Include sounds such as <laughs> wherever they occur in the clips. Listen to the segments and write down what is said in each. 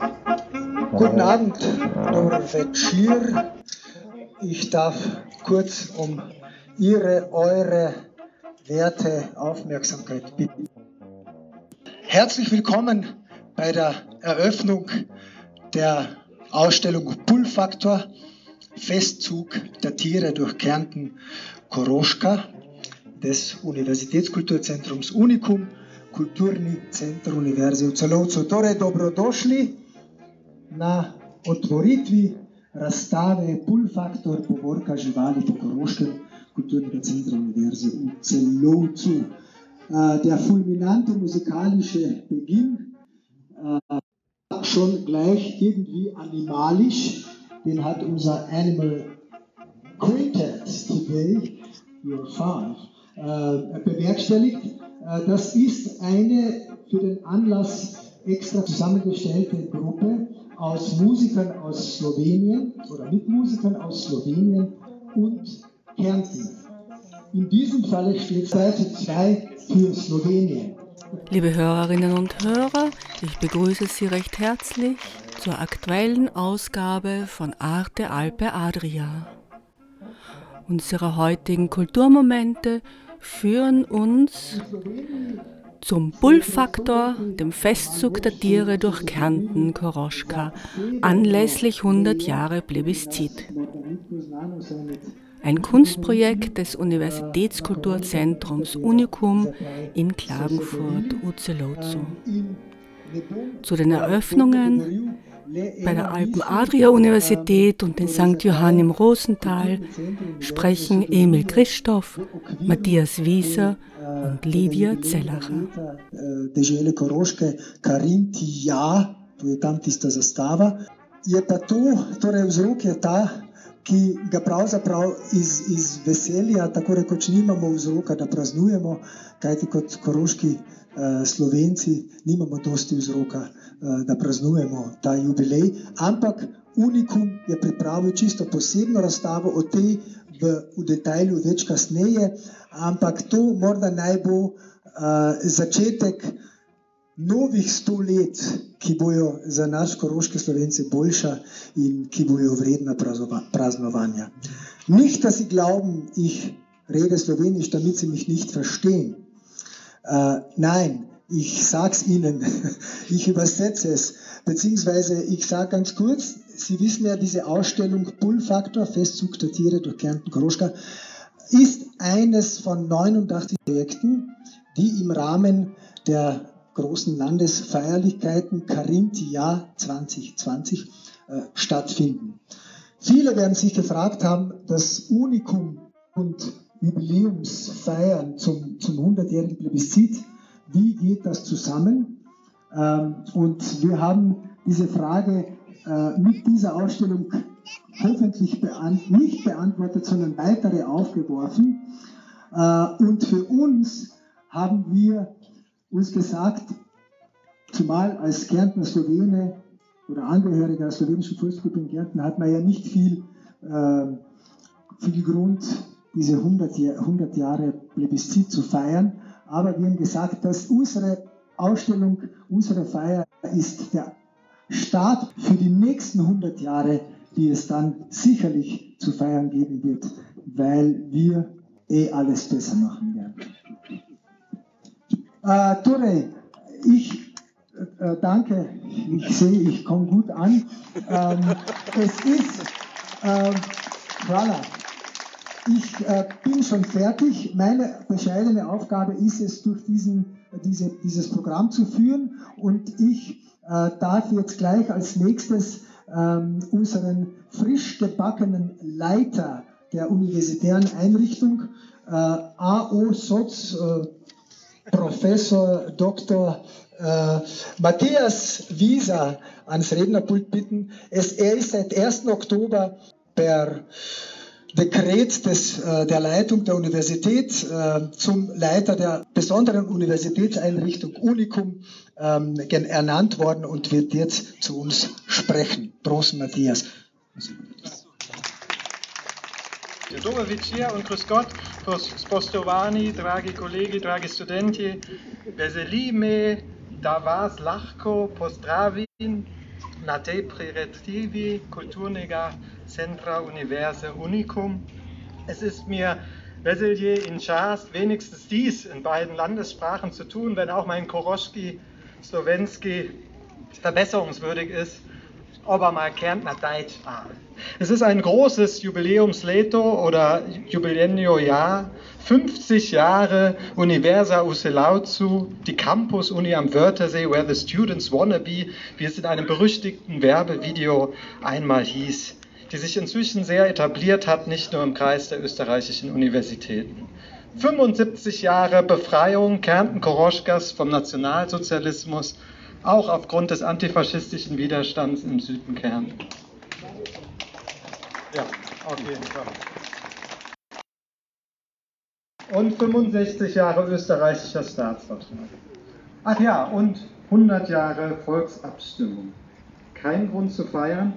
Guten Abend, Norvetschir. Ich darf kurz um Ihre, eure werte Aufmerksamkeit bitten. Herzlich willkommen bei der Eröffnung der Ausstellung Pull-Faktor, Festzug der Tiere durch Kärnten Koroschka des Universitätskulturzentrums Unicum, Kulturni Centar Univerze u Celovcu. Torej, dobrodošli na otvoritvi razstave Pull Faktor povorka živali po Koroškem Kulturnega Centra Univerze v Celovcu. Der fulminante musikalische Beginn äh, schon gleich irgendwie animalisch, den hat unser Animal Quintet today, your five, äh, bewerkstelligt. Äh, das ist eine für den Anlass extra zusammengestellte Gruppe aus Musikern aus Slowenien oder mit Musikern aus Slowenien und Kärnten. In diesem Falle steht 2 zu 2 für Slowenien. Liebe Hörerinnen und Hörer, ich begrüße Sie recht herzlich zur aktuellen Ausgabe von Arte Alpe Adria. Unsere heutigen Kulturmomente führen uns zum Bullfaktor, dem Festzug der Tiere durch Kärnten, Koroschka, anlässlich 100 Jahre Plebiszit. Ein Kunstprojekt des Universitätskulturzentrums Unicum in Klagenfurt, Uzelozo. Zu den Eröffnungen bei der Alpen-Adria-Universität und in St. Johann im Rosental sprechen Emil Christoph, Matthias Wieser Lydia Zellacher. Dežele Koroške, Karinti, ja, to je tam tista zastava. Je pa to, torej vzrok je ta, ki ga pravzaprav iz, iz veselja, tako rekoč, nimamo vzroka, da praznujemo, kajti kot koroški uh, slovenci nimamo dosti vzroka, uh, da praznujemo ta jubilej, ampak Unikum je pripravil čisto posebno razstavo o tej v, v detajlu več kasneje, ampak to morda naj bo uh, začetek novih sto let, ki bojo za nas, koroške slovence, boljša in ki bojo vredna praznovanja. Nicht, dass sie glauben, ich rede Slowenisch, damit sie mich nicht verstehen. Uh, nein, ich sag's Ihnen, <laughs> ich übersetze es, beziehungsweise ich sage ganz kurz, Sie wissen ja, diese Ausstellung Bullfaktor, Festzug der Tiere durch Kärnten Koroschka, ist eines von 89 Projekten, die im Rahmen der großen Landesfeierlichkeiten Carinthia 2020 äh, stattfinden. Viele werden sich gefragt haben, das Unikum und Jubiläumsfeiern zum, zum 100-jährigen Plebiszit, wie geht das zusammen? Ähm, und wir haben diese Frage äh, mit dieser Ausstellung hoffentlich beant nicht beantwortet, sondern weitere aufgeworfen. Äh, und für uns haben wir uns gesagt, zumal als Kärntner Slowene oder Angehöriger der slowenischen Volksgruppe in Kärnten hat man ja nicht viel, äh, viel Grund, diese 100, Jahr, 100 Jahre Plebiszit zu feiern. Aber wir haben gesagt, dass unsere Ausstellung, unsere Feier ist der Start für die nächsten 100 Jahre, die es dann sicherlich zu feiern geben wird, weil wir eh alles besser machen werden. Äh, Torej, ich äh, danke, ich sehe, ich komme gut an. Ähm, es ist, äh, voilà. ich äh, bin schon fertig. Meine bescheidene Aufgabe ist es, durch diesen, diese, dieses Programm zu führen. Und ich äh, darf jetzt gleich als nächstes ähm, unseren frisch gebackenen Leiter der universitären Einrichtung, äh, AO Soz, äh, Professor Dr. Äh, Matthias Wieser ans Rednerpult bitten. Es, er ist seit 1. Oktober per Dekret des, äh, der Leitung der Universität äh, zum Leiter der besonderen Universitätseinrichtung Unicum ähm, ernannt worden und wird jetzt zu uns sprechen. Prost, Matthias. Dobar večer und grüß Gott, spoštovani, dragi kolegi, dragi studenti, veseli me, da vas lahko pozdravim na tej prireditvi kulturnega Centra Universe Unicum. Es ist mir Weselje in Chast wenigstens dies in beiden Landessprachen zu tun, wenn auch mein Koroschki Slowenski verbesserungswürdig ist, aber mal Kärntner Deutsch war. Es ist ein großes Jubiläumsleto oder Jubiläumjahr, 50 Jahre Universa Uselauzu, die Campus-Uni am Wörthersee, where the students wanna be, wie es in einem berüchtigten Werbevideo einmal hieß die sich inzwischen sehr etabliert hat, nicht nur im Kreis der österreichischen Universitäten. 75 Jahre Befreiung Kärnten-Koroschkas vom Nationalsozialismus, auch aufgrund des antifaschistischen Widerstands im Süden Kärnten. Ja, auf jeden Fall. Und 65 Jahre österreichischer Staatsvertrag. Ach ja, und 100 Jahre Volksabstimmung. Kein Grund zu feiern,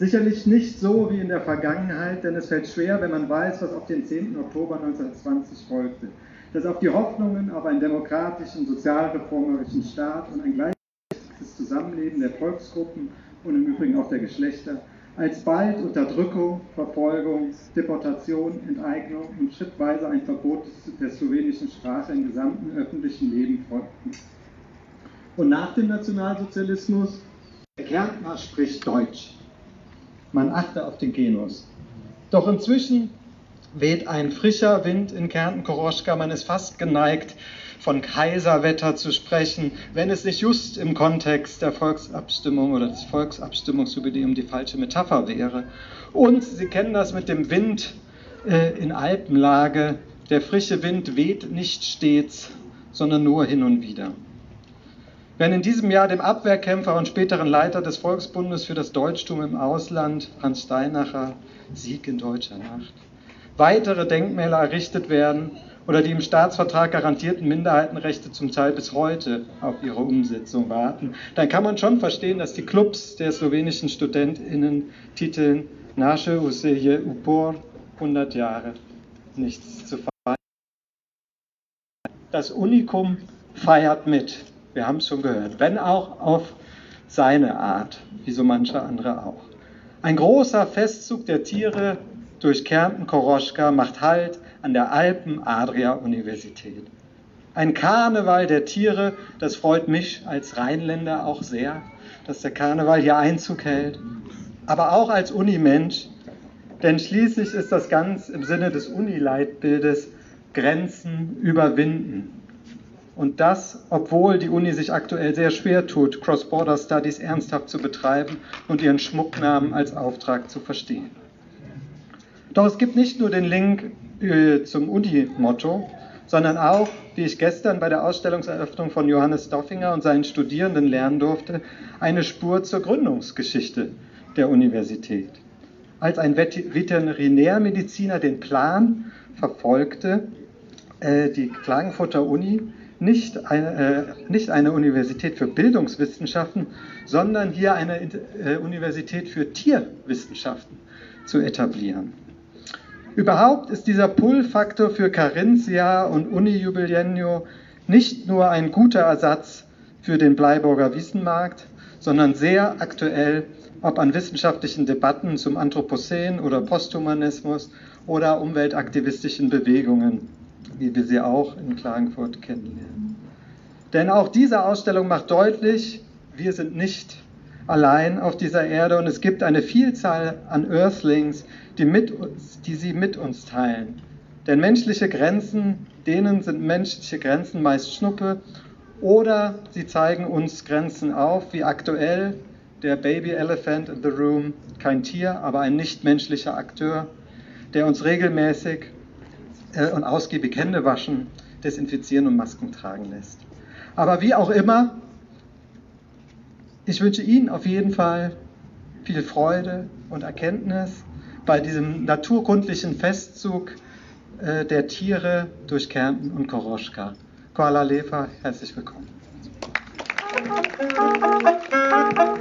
Sicherlich nicht so wie in der Vergangenheit, denn es fällt schwer, wenn man weiß, was auf den 10. Oktober 1920 folgte. Dass auf die Hoffnungen auf einen demokratischen, sozialreformerischen Staat und ein gleichberechtigtes Zusammenleben der Volksgruppen und im Übrigen auch der Geschlechter alsbald Unterdrückung, Verfolgung, Deportation, Enteignung und schrittweise ein Verbot der slowenischen Sprache im gesamten öffentlichen Leben folgten. Und nach dem Nationalsozialismus, der Kärntner spricht Deutsch. Man achte auf den Genus. Doch inzwischen weht ein frischer Wind in Kärnten-Koroschka. Man ist fast geneigt, von Kaiserwetter zu sprechen, wenn es nicht just im Kontext der Volksabstimmung oder des Volksabstimmungsjubiläums die falsche Metapher wäre. Und Sie kennen das mit dem Wind äh, in Alpenlage. Der frische Wind weht nicht stets, sondern nur hin und wieder. Wenn in diesem Jahr dem Abwehrkämpfer und späteren Leiter des Volksbundes für das Deutschtum im Ausland, Hans Steinacher, Sieg in deutscher Nacht, weitere Denkmäler errichtet werden oder die im Staatsvertrag garantierten Minderheitenrechte zum Teil bis heute auf ihre Umsetzung warten, dann kann man schon verstehen, dass die Clubs der slowenischen StudentInnen titeln Naše Useje Upor 100 Jahre nichts zu feiern. Das Unikum feiert mit. Wir haben es schon gehört. Wenn auch auf seine Art, wie so manche andere auch. Ein großer Festzug der Tiere durch Kärnten-Koroschka macht Halt an der Alpen-Adria-Universität. Ein Karneval der Tiere, das freut mich als Rheinländer auch sehr, dass der Karneval hier Einzug hält, aber auch als Unimensch, denn schließlich ist das ganz im Sinne des Unileitbildes Grenzen überwinden. Und das, obwohl die Uni sich aktuell sehr schwer tut, Cross-Border Studies ernsthaft zu betreiben und ihren Schmucknamen als Auftrag zu verstehen. Doch es gibt nicht nur den Link äh, zum Uni-Motto, sondern auch, wie ich gestern bei der Ausstellungseröffnung von Johannes Stoffinger und seinen Studierenden lernen durfte, eine Spur zur Gründungsgeschichte der Universität. Als ein Veterinärmediziner den Plan verfolgte, äh, die Klagenfurter Uni nicht eine, äh, nicht eine Universität für Bildungswissenschaften, sondern hier eine äh, Universität für Tierwissenschaften zu etablieren. Überhaupt ist dieser Pull-Faktor für Carinthia und Uni-Jubilenio nicht nur ein guter Ersatz für den Bleiburger Wiesenmarkt, sondern sehr aktuell, ob an wissenschaftlichen Debatten zum Anthropozän oder Posthumanismus oder umweltaktivistischen Bewegungen wie wir sie auch in Klagenfurt kennenlernen. Denn auch diese Ausstellung macht deutlich, wir sind nicht allein auf dieser Erde und es gibt eine Vielzahl an Earthlings, die, mit uns, die sie mit uns teilen. Denn menschliche Grenzen, denen sind menschliche Grenzen meist Schnuppe oder sie zeigen uns Grenzen auf, wie aktuell der Baby Elephant in the Room, kein Tier, aber ein nichtmenschlicher Akteur, der uns regelmäßig und ausgiebig Hände waschen, desinfizieren und Masken tragen lässt. Aber wie auch immer, ich wünsche Ihnen auf jeden Fall viel Freude und Erkenntnis bei diesem naturkundlichen Festzug äh, der Tiere durch Kärnten und Koroschka. Koala Lefa, herzlich willkommen. <laughs>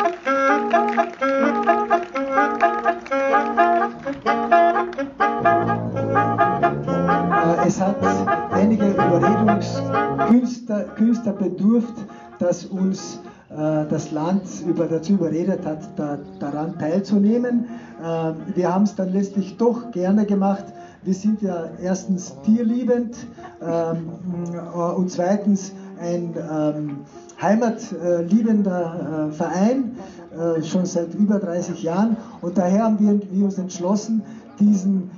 es hat einige Überredungskünstler bedurft, dass uns äh, das Land über, dazu überredet hat, da, daran teilzunehmen. Äh, wir haben es dann letztlich doch gerne gemacht. Wir sind ja erstens tierliebend ähm, und zweitens ein ähm, heimatliebender Verein, schon seit über 30 Jahren. Und daher haben wir, wir uns entschlossen, diesen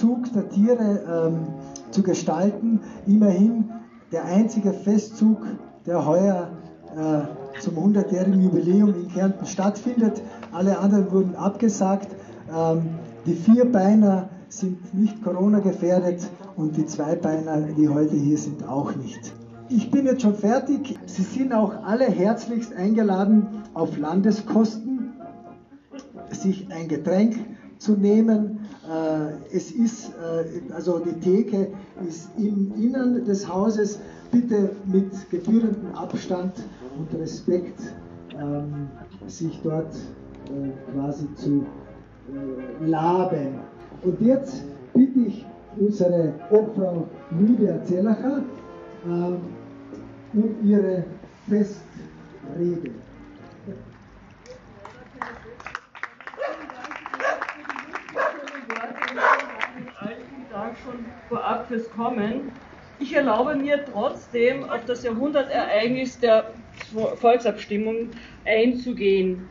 Festzug der Tiere ähm, zu gestalten. Immerhin der einzige Festzug, der heuer äh, zum 100-jährigen Jubiläum in Kärnten stattfindet. Alle anderen wurden abgesagt. Ähm, die Vierbeiner sind nicht Corona gefährdet und die Zweibeiner, die heute hier sind, auch nicht. Ich bin jetzt schon fertig. Sie sind auch alle herzlichst eingeladen, auf Landeskosten sich ein Getränk zu nehmen. Äh, es ist, äh, also die Theke ist im Innern des Hauses. Bitte mit gebührendem Abstand und Respekt ähm, sich dort äh, quasi zu laben. Und jetzt bitte ich unsere Obfrau Lydia Zellacher ähm, um ihre Festrede. Dank schon fürs Kommen. Ich erlaube mir trotzdem auf das Jahrhundertereignis der Volksabstimmung einzugehen.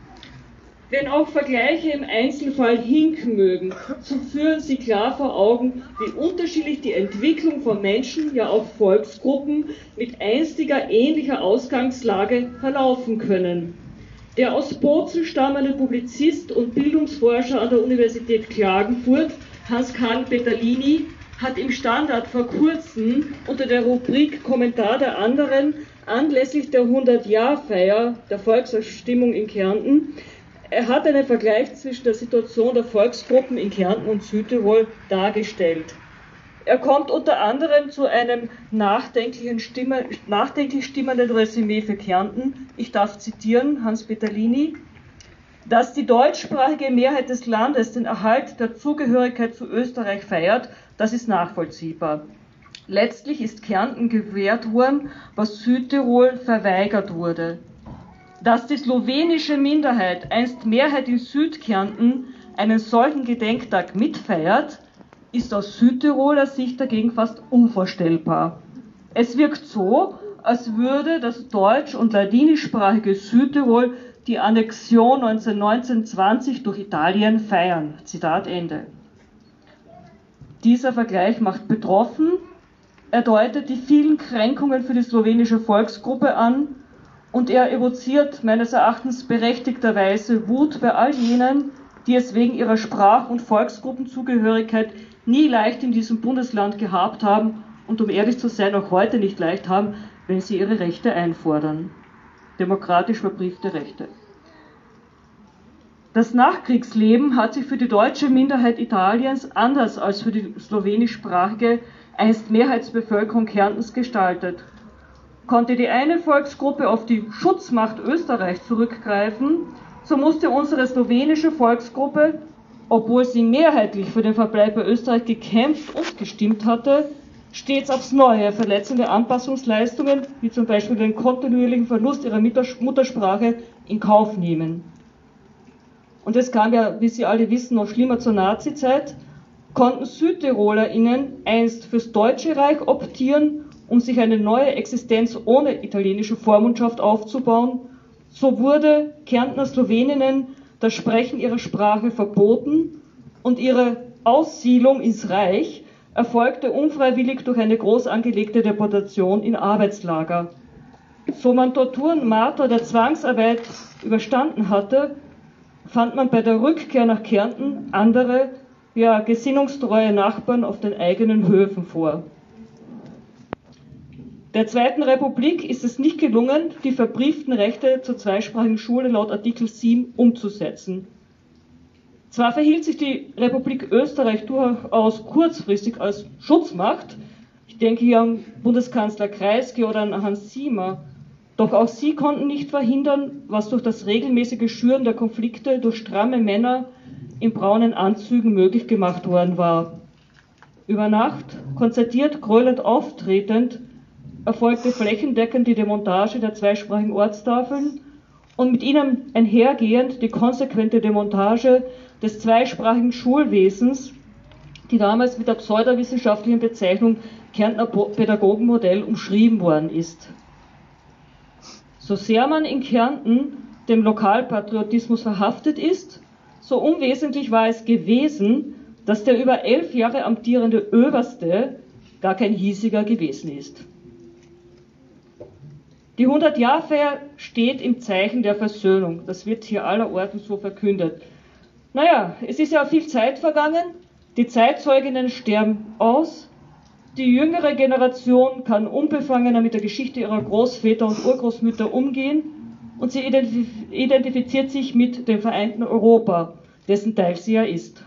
Wenn auch Vergleiche im Einzelfall hinken mögen, so führen sie klar vor Augen, wie unterschiedlich die Entwicklung von Menschen, ja auch Volksgruppen mit einstiger ähnlicher Ausgangslage verlaufen können. Der aus Bozen stammende Publizist und Bildungsforscher an der Universität Klagenfurt Hans-Karl Petterlini hat im Standard vor kurzem unter der Rubrik Kommentar der anderen anlässlich der 100-Jahr-Feier der Volksabstimmung in Kärnten er hat einen Vergleich zwischen der Situation der Volksgruppen in Kärnten und Südtirol dargestellt. Er kommt unter anderem zu einem nachdenklichen Stimme, nachdenklich stimmenden Resümee für Kärnten. Ich darf zitieren Hans Petterlini dass die deutschsprachige Mehrheit des Landes den Erhalt der Zugehörigkeit zu Österreich feiert, das ist nachvollziehbar. Letztlich ist Kärnten gewährt worden, was Südtirol verweigert wurde. Dass die slowenische Minderheit, einst Mehrheit in Südkärnten, einen solchen Gedenktag mitfeiert, ist aus Südtiroler Sicht dagegen fast unvorstellbar. Es wirkt so, als würde das deutsch- und ladinischsprachige Südtirol die Annexion 1919-20 durch Italien feiern. Zitat Ende. Dieser Vergleich macht betroffen, er deutet die vielen Kränkungen für die slowenische Volksgruppe an und er evoziert meines Erachtens berechtigterweise Wut bei all jenen, die es wegen ihrer Sprach- und Volksgruppenzugehörigkeit nie leicht in diesem Bundesland gehabt haben und um ehrlich zu sein auch heute nicht leicht haben, wenn sie ihre Rechte einfordern. Demokratisch verbriefte Rechte. Das Nachkriegsleben hat sich für die deutsche Minderheit Italiens anders als für die slowenischsprachige, einst Mehrheitsbevölkerung Kärntens gestaltet. Konnte die eine Volksgruppe auf die Schutzmacht Österreich zurückgreifen, so musste unsere slowenische Volksgruppe, obwohl sie mehrheitlich für den Verbleib bei Österreich gekämpft und gestimmt hatte, stets aufs Neue verletzende Anpassungsleistungen, wie zum Beispiel den kontinuierlichen Verlust ihrer Muttersprache, in Kauf nehmen. Und es kam ja, wie Sie alle wissen, noch schlimmer zur Nazizeit, konnten SüdtirolerInnen einst fürs Deutsche Reich optieren, um sich eine neue Existenz ohne italienische Vormundschaft aufzubauen. So wurde Kärntner Sloweninnen das Sprechen ihrer Sprache verboten und ihre Aussiedlung ins Reich erfolgte unfreiwillig durch eine groß angelegte Deportation in Arbeitslager. So man Torturen, Marter der Zwangsarbeit überstanden hatte, fand man bei der Rückkehr nach Kärnten andere, ja gesinnungstreue Nachbarn auf den eigenen Höfen vor. Der Zweiten Republik ist es nicht gelungen, die verbrieften Rechte zur zweisprachigen Schule laut Artikel 7 umzusetzen. Zwar verhielt sich die Republik Österreich durchaus kurzfristig als Schutzmacht, ich denke hier an Bundeskanzler Kreisky oder an Hans Siemer, doch auch sie konnten nicht verhindern, was durch das regelmäßige Schüren der Konflikte durch stramme Männer in braunen Anzügen möglich gemacht worden war. Über Nacht, konzertiert, gröhlend auftretend, erfolgte flächendeckend die Demontage der zweisprachigen Ortstafeln und mit ihnen einhergehend die konsequente Demontage des zweisprachigen Schulwesens, die damals mit der pseudowissenschaftlichen Bezeichnung Kärntner Pädagogenmodell umschrieben worden ist. So sehr man in Kärnten dem Lokalpatriotismus verhaftet ist, so unwesentlich war es gewesen, dass der über elf Jahre amtierende Oberste gar kein hiesiger gewesen ist. Die 100-Jahr-Feier steht im Zeichen der Versöhnung. Das wird hier allerorten so verkündet. Naja, es ist ja viel Zeit vergangen. Die Zeitzeuginnen sterben aus. Die jüngere Generation kann unbefangener mit der Geschichte ihrer Großväter und Urgroßmütter umgehen und sie identifiziert sich mit dem vereinten Europa, dessen Teil sie ja ist.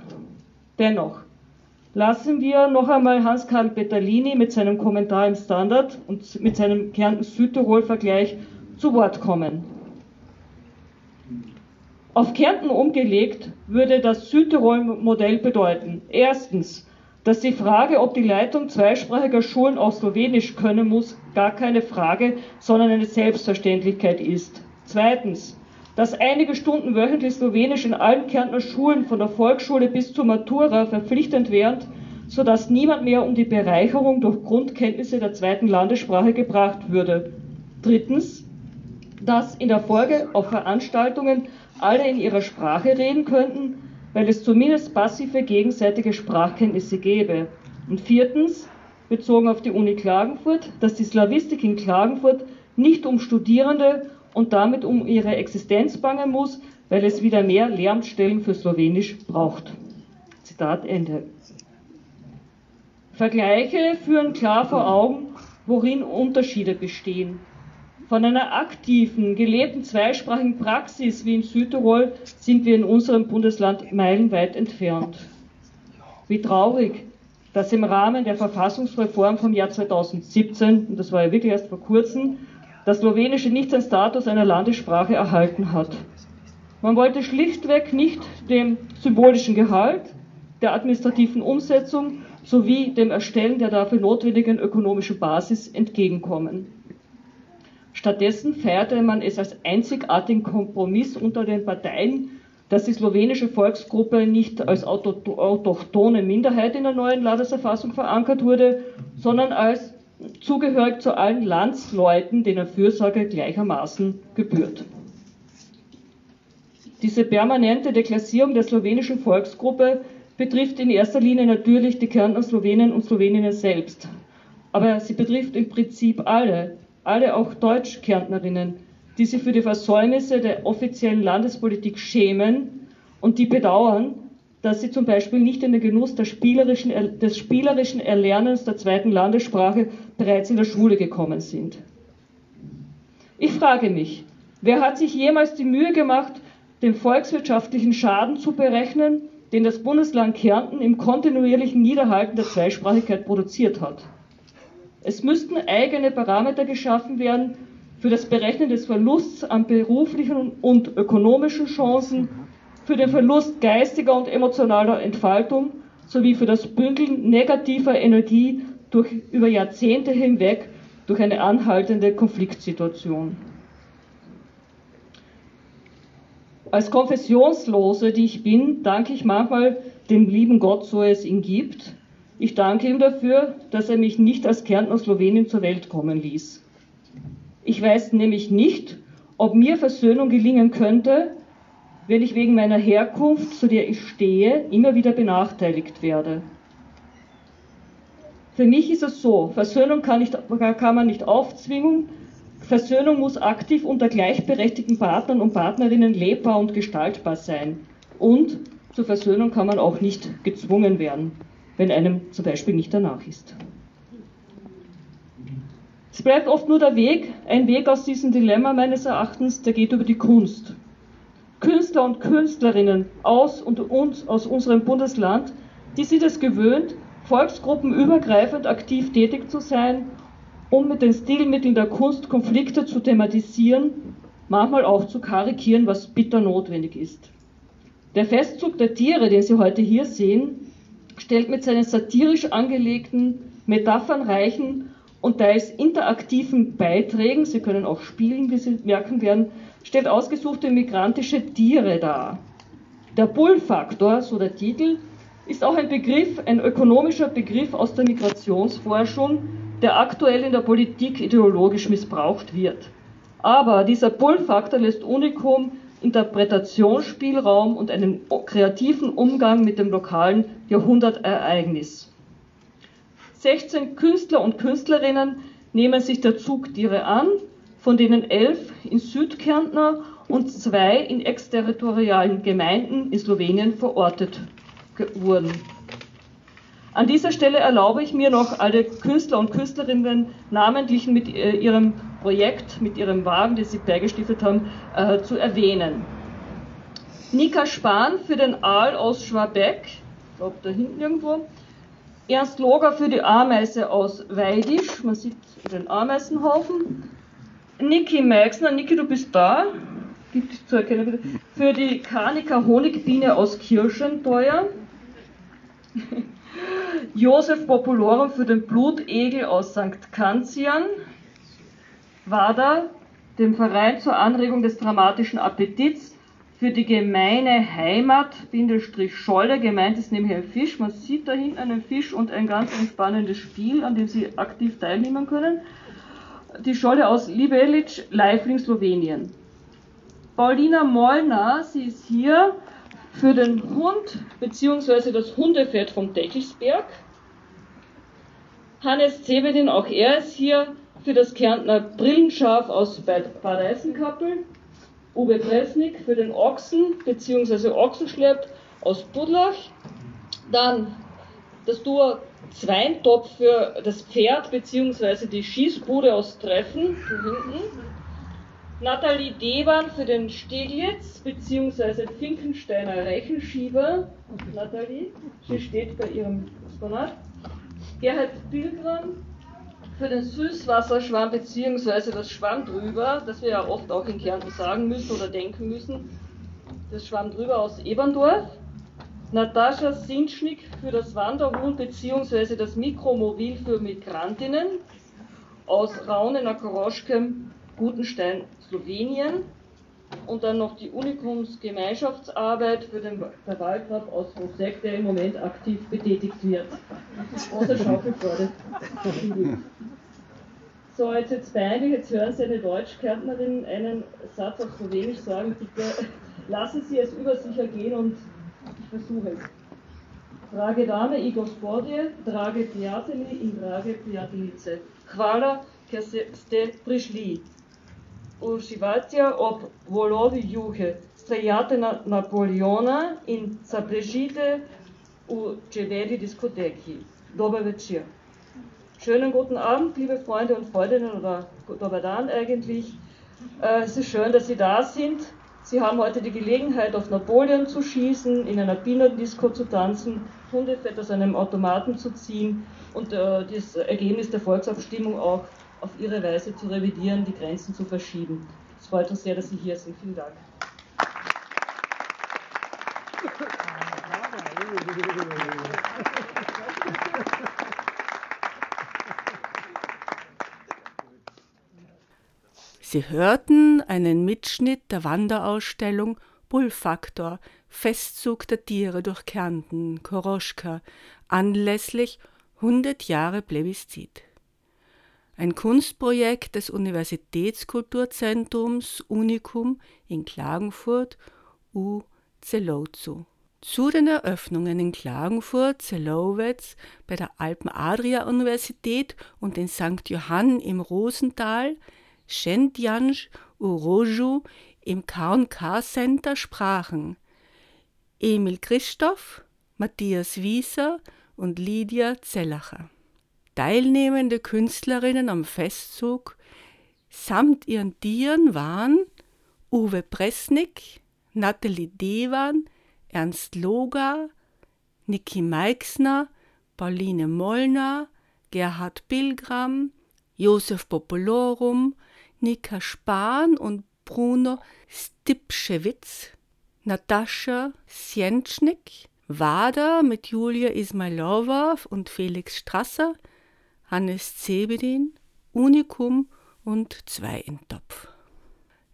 Dennoch, lassen wir noch einmal Hans-Karl Bettalini mit seinem Kommentar im Standard und mit seinem Kärnten-Südtirol-Vergleich zu Wort kommen. Auf Kärnten umgelegt würde das Südtirol-Modell bedeuten, erstens, dass die Frage, ob die Leitung zweisprachiger Schulen auch Slowenisch können muss, gar keine Frage, sondern eine Selbstverständlichkeit ist. Zweitens, dass einige Stunden wöchentlich Slowenisch in allen Kärntner Schulen von der Volksschule bis zur Matura verpflichtend wären, sodass niemand mehr um die Bereicherung durch Grundkenntnisse der zweiten Landessprache gebracht würde. Drittens, dass in der Folge auf Veranstaltungen alle in ihrer Sprache reden könnten, weil es zumindest passive gegenseitige Sprachkenntnisse gäbe. Und viertens, bezogen auf die Uni Klagenfurt, dass die Slawistik in Klagenfurt nicht um Studierende und damit um ihre Existenz bangen muss, weil es wieder mehr Lehramtsstellen für Slowenisch braucht. Zitat Ende. Vergleiche führen klar vor Augen, worin Unterschiede bestehen. Von einer aktiven, gelebten zweisprachigen Praxis wie in Südtirol sind wir in unserem Bundesland meilenweit entfernt. Wie traurig, dass im Rahmen der Verfassungsreform vom Jahr 2017, und das war ja wirklich erst vor kurzem, das Slowenische nicht den Status einer Landessprache erhalten hat. Man wollte schlichtweg nicht dem symbolischen Gehalt, der administrativen Umsetzung sowie dem Erstellen der dafür notwendigen ökonomischen Basis entgegenkommen. Stattdessen feierte man es als einzigartigen Kompromiss unter den Parteien, dass die slowenische Volksgruppe nicht als autochtone Minderheit in der neuen Landeserfassung verankert wurde, sondern als zugehörig zu allen Landsleuten, denen Fürsorge gleichermaßen gebührt. Diese permanente Deklassierung der slowenischen Volksgruppe betrifft in erster Linie natürlich die Kärntner Slowenen und Sloweninnen selbst. Aber sie betrifft im Prinzip alle, alle auch Deutschkärntnerinnen, die sich für die Versäumnisse der offiziellen Landespolitik schämen und die bedauern, dass sie zum Beispiel nicht in den Genuss spielerischen, des spielerischen Erlernens der zweiten Landessprache bereits in der Schule gekommen sind. Ich frage mich, wer hat sich jemals die Mühe gemacht, den volkswirtschaftlichen Schaden zu berechnen, den das Bundesland Kärnten im kontinuierlichen Niederhalten der Zweisprachigkeit produziert hat? Es müssten eigene Parameter geschaffen werden für das Berechnen des Verlusts an beruflichen und ökonomischen Chancen, für den Verlust geistiger und emotionaler Entfaltung sowie für das Bündeln negativer Energie durch, über Jahrzehnte hinweg durch eine anhaltende Konfliktsituation. Als Konfessionslose, die ich bin, danke ich manchmal dem lieben Gott, so es ihn gibt, ich danke ihm dafür, dass er mich nicht als Kärntner Slowenin zur Welt kommen ließ. Ich weiß nämlich nicht, ob mir Versöhnung gelingen könnte, wenn ich wegen meiner Herkunft, zu der ich stehe, immer wieder benachteiligt werde. Für mich ist es so, Versöhnung kann, nicht, kann man nicht aufzwingen, Versöhnung muss aktiv unter gleichberechtigten Partnern und Partnerinnen lebbar und gestaltbar sein. Und zur Versöhnung kann man auch nicht gezwungen werden, wenn einem zum Beispiel nicht danach ist. Es bleibt oft nur der Weg, ein Weg aus diesem Dilemma meines Erachtens, der geht über die Kunst. Künstler und Künstlerinnen aus und uns, aus unserem Bundesland, die sind es gewöhnt, volksgruppenübergreifend aktiv tätig zu sein, um mit den Stilmitteln der Kunst Konflikte zu thematisieren, manchmal auch zu karikieren, was bitter notwendig ist. Der Festzug der Tiere, den Sie heute hier sehen, stellt mit seinen satirisch angelegten, metaphernreichen und teils interaktiven Beiträgen, Sie können auch spielen, wie Sie merken werden, stellt ausgesuchte migrantische Tiere dar. Der Bullfaktor, so der Titel, ist auch ein Begriff, ein ökonomischer Begriff aus der Migrationsforschung, der aktuell in der Politik ideologisch missbraucht wird. Aber dieser Pull-Faktor lässt Unikum Interpretationsspielraum und einen kreativen Umgang mit dem lokalen Jahrhundertereignis. 16 Künstler und Künstlerinnen nehmen sich der Zugtiere an, von denen elf in Südkärntner und zwei in exterritorialen Gemeinden in Slowenien verortet wurden. An dieser Stelle erlaube ich mir noch alle Künstler und Künstlerinnen namentlich mit äh, ihrem Projekt, mit ihrem Wagen, den sie beigestiftet haben, äh, zu erwähnen. Nika Spahn für den Aal aus Schwabeck, ich glaube da hinten irgendwo, Ernst Loger für die Ameise aus Weidisch, man sieht den Ameisenhaufen. Niki Meixner, Niki, du bist da. Gib dich zu erkennen bitte. Für die Karnika Honigbiene aus Kirschenteuer. <laughs> Josef Populorum für den Blutegel aus St. Kanzian. WADA, dem Verein zur Anregung des dramatischen Appetits für die gemeine Heimat, Bindestrich Scholle, gemeint ist nämlich ein Fisch. Man sieht da hinten einen Fisch und ein ganz entspannendes Spiel, an dem Sie aktiv teilnehmen können. Die Scholle aus Libelic, Leifling, Slowenien. Paulina Molnar, sie ist hier für den Hund bzw. das Hundefett vom Deckelsberg. Hannes Zebedin, auch er ist hier für das Kärntner Brillenschaf aus Bad Eisenkappel. Uwe Presnik für den Ochsen bzw. Ochsenschlepp aus Budlach. Dann das Duo Zweintopf für das Pferd bzw. die Schießbude aus Treffen, hier hinten. Nathalie Dewan für den Steglitz bzw. Finkensteiner Rechenschieber. Nathalie, sie steht bei ihrem Exponat. Gerhard Pilgram für den Süßwasserschwamm bzw. das Schwamm drüber, das wir ja oft auch in Kärnten sagen müssen oder denken müssen, das Schwamm drüber aus Eberndorf. Natascha Sinschnik für das Wanderhuhn bzw. das Mikromobil für Migrantinnen aus Raunener Koroschkem, Gutenstein, Slowenien. Und dann noch die Unikumsgemeinschaftsarbeit für den Verwalter aus Rosek, der im Moment aktiv betätigt wird. Große Schaufelfreude. So, jetzt jetzt peinlich, jetzt hören Sie eine Deutschkärntnerin einen Satz auf Slowenisch sagen, bitte lassen Sie es über sich ergehen und ich versuche es. Drage dame i gospodje, drage prijatelji in drage prijateljice. Hvala, ker ste prišli. Uživatja ob volovi juhe, stajate na Napoleona in zaprežite v čeveri diskoteki. Dober večer. Schönen guten Abend, liebe Freunde und Freundinnen oder Dobadan eigentlich. Äh, es ist schön, dass Sie da sind. Sie haben heute die Gelegenheit, auf Napoleon zu schießen, in einer Bienendisco zu tanzen, Hundefett aus einem Automaten zu ziehen und äh, das Ergebnis der Volksabstimmung auch auf Ihre Weise zu revidieren, die Grenzen zu verschieben. Es freut uns sehr, dass Sie hier sind. Vielen Dank. Sie hörten einen Mitschnitt der Wanderausstellung Bullfaktor, Festzug der Tiere durch Kärnten, Koroschka, anlässlich 100 Jahre Plebiszit. Ein Kunstprojekt des Universitätskulturzentrums Unikum in Klagenfurt u Zelozu. Zu den Eröffnungen in Klagenfurt, Zelowitz, bei der Alpen-Adria-Universität und in St. Johann im Rosental, Shentjanj Uroju im K&K-Center sprachen Emil Christoph, Matthias Wieser und Lydia Zellacher. Teilnehmende Künstlerinnen am Festzug samt ihren Tieren waren Uwe Presnick, Nathalie Dewan, Ernst Logar, Niki Meixner, Pauline Mollner, Gerhard Pilgram, Josef Popolorum, Nika Spahn und Bruno Stipschewitz, Natascha Siencznik, Wada mit Julia Ismailova und Felix Strasser, Hannes Zebedin, Unikum und Zwei in Topf.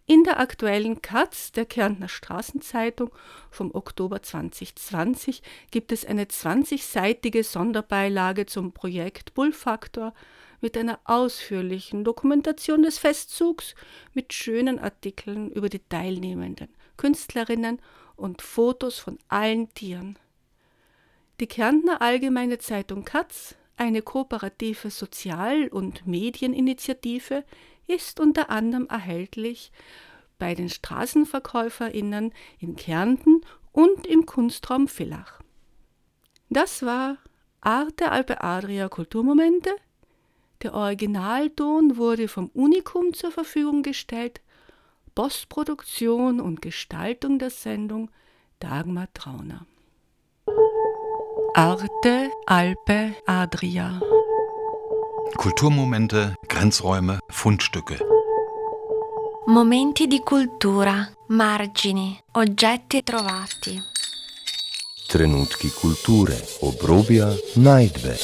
In der aktuellen Katz der Kärntner Straßenzeitung vom Oktober 2020 gibt es eine 20-seitige Sonderbeilage zum Projekt Bullfaktor mit einer ausführlichen Dokumentation des Festzugs mit schönen Artikeln über die teilnehmenden Künstlerinnen und Fotos von allen Tieren. Die Kärntner Allgemeine Zeitung Katz, eine kooperative Sozial- und Medieninitiative, ist unter anderem erhältlich bei den StraßenverkäuferInnen in Kärnten und im Kunstraum Villach. Das war Arte Alpe Adria Kulturmomente. Der Originalton wurde vom Unikum zur Verfügung gestellt. Postproduktion und Gestaltung der Sendung Dagmar Trauner. Arte Alpe Adria Kulturmomente, Grenzräume, Fundstücke. Momenti di cultura, margini, oggetti trovati. Trenutki kulture, obrobja, najdbe.